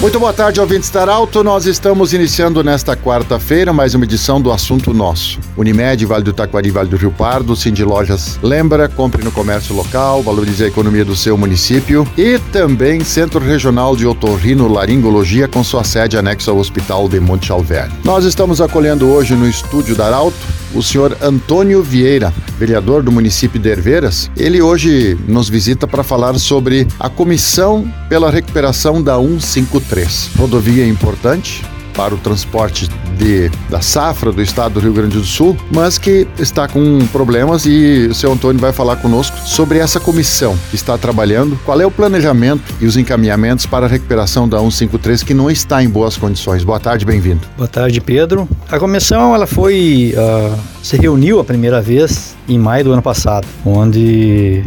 Muito boa tarde, ouvintes da Alto. Nós estamos iniciando nesta quarta-feira mais uma edição do Assunto Nosso. Unimed, Vale do Taquari, Vale do Rio Pardo, Cindy Lojas lembra, compre no comércio local, valorize a economia do seu município e também Centro Regional de Otorrino Laringologia com sua sede anexa ao Hospital de Monte Alverne. Nós estamos acolhendo hoje no estúdio da Arauto o senhor Antônio Vieira, vereador do município de Herveiras. Ele hoje nos visita para falar sobre a comissão pela recuperação da 153. Rodovia importante, para o transporte de, da safra do estado do Rio Grande do Sul, mas que está com problemas e o seu Antônio vai falar conosco sobre essa comissão que está trabalhando, qual é o planejamento e os encaminhamentos para a recuperação da 153 que não está em boas condições. Boa tarde, bem-vindo. Boa tarde, Pedro. A comissão ela foi uh, se reuniu a primeira vez em maio do ano passado, onde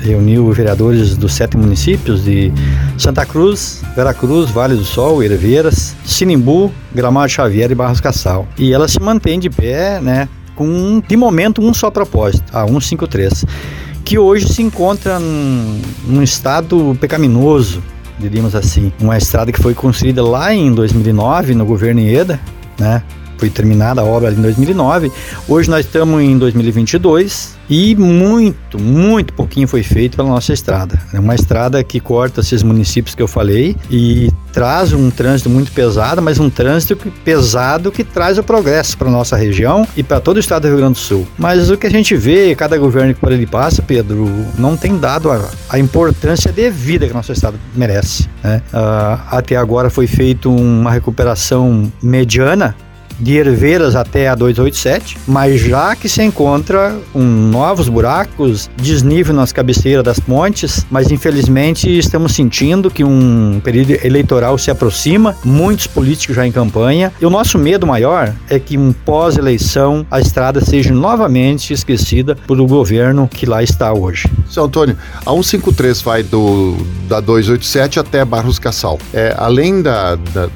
reuniu vereadores dos sete municípios de Santa Cruz, Veracruz, Vale do Sol, Herveiras, Sinimbu, Gramado Xavier e Barros Cassal. E ela se mantém de pé, né, com de momento um só propósito, a 153, que hoje se encontra num, num estado pecaminoso, diríamos assim. Uma estrada que foi construída lá em 2009 no governo Ieda, né? Foi terminada a obra em 2009. Hoje nós estamos em 2022 e muito, muito pouquinho foi feito pela nossa estrada. É uma estrada que corta esses municípios que eu falei e traz um trânsito muito pesado, mas um trânsito pesado que traz o progresso para nossa região e para todo o estado do Rio Grande do Sul. Mas o que a gente vê, cada governo que por ele passa, Pedro, não tem dado a, a importância devida que nosso estado merece. Né? Uh, até agora foi feita uma recuperação mediana de Herveiras até a 287, mas já que se encontra um, novos buracos, desnível nas cabeceiras das pontes, mas infelizmente estamos sentindo que um período eleitoral se aproxima, muitos políticos já em campanha, e o nosso medo maior é que um pós-eleição a estrada seja novamente esquecida pelo governo que lá está hoje. Seu Antônio, a 153 vai do da 287 até Barros Cassal. É, além da, da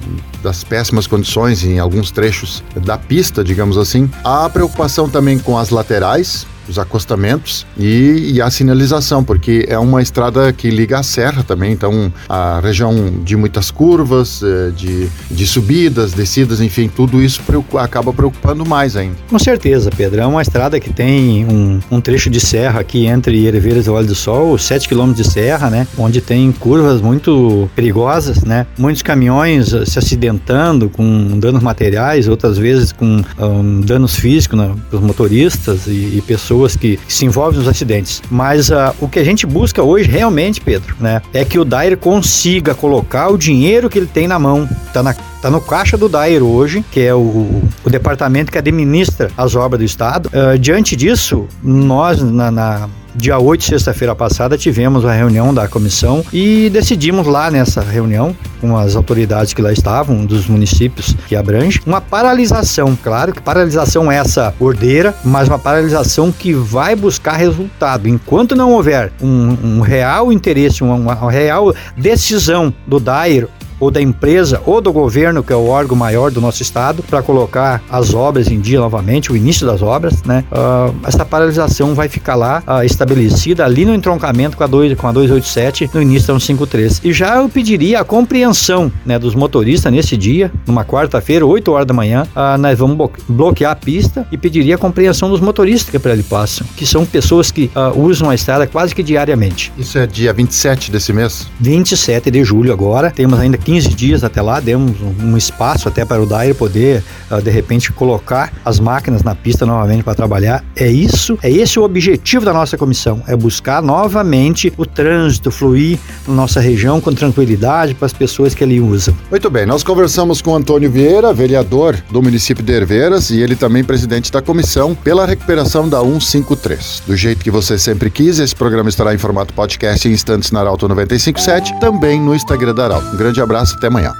das péssimas condições em alguns trechos da pista, digamos assim. Há preocupação também com as laterais, os acostamentos e, e, a sinalização, porque é uma estrada que liga a serra também, então a região de muitas curvas, eh, de, de subidas, descidas, enfim, tudo isso preocupa, acaba preocupando mais ainda. Com certeza, Pedro. É uma estrada que tem um, um trecho de serra aqui entre Herveiras e Vale do Sol, 7 km de serra, né? Onde tem curvas muito perigosas, né? Muitos caminhões eh, se acidentando com danos materiais, outras vezes com um, danos físicos né, para os motoristas e, e pessoas pessoas que, se envolvem nos acidentes. Mas uh, o que a gente busca hoje realmente, Pedro, né, é que o Dair consiga colocar o dinheiro que ele tem na mão, tá na Está no caixa do Dair hoje, que é o, o departamento que administra as obras do Estado. Uh, diante disso, nós, na, na dia 8, sexta-feira passada, tivemos a reunião da comissão e decidimos lá nessa reunião, com as autoridades que lá estavam, dos municípios que abrange, uma paralisação. Claro que paralisação é essa ordeira, mas uma paralisação que vai buscar resultado. Enquanto não houver um, um real interesse, uma, uma real decisão do DAIR ou da empresa ou do governo, que é o órgão maior do nosso estado, para colocar as obras em dia novamente, o início das obras, né? Uh, essa paralisação vai ficar lá uh, estabelecida ali no entroncamento com a, 2, com a 287 no início da 153. E já eu pediria a compreensão né, dos motoristas nesse dia, numa quarta-feira, 8 horas da manhã, uh, nós vamos bloquear a pista e pediria a compreensão dos motoristas que por ali passam, que são pessoas que usam a estrada quase que diariamente. Isso é dia 27 desse mês? 27 de julho agora, temos ainda 15 dias até lá, demos um, espaço até para o Dair poder, uh, de repente, colocar as máquinas na pista novamente para trabalhar. É isso, é esse o objetivo da nossa comissão, é buscar novamente o trânsito fluir na nossa região com tranquilidade para as pessoas que ali usam. Muito bem, nós conversamos com Antônio Vieira, vereador do município de Herveiras e ele também presidente da comissão pela recuperação da 153. Do jeito que você sempre quis, esse programa estará em formato podcast em instantes na Arauto 957, também no Instagram da Arauto. Um grande abraço abraço, até amanhã.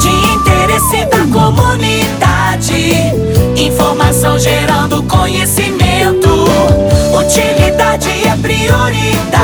De interesse da comunidade, informação gerando conhecimento. Utilidade é prioridade.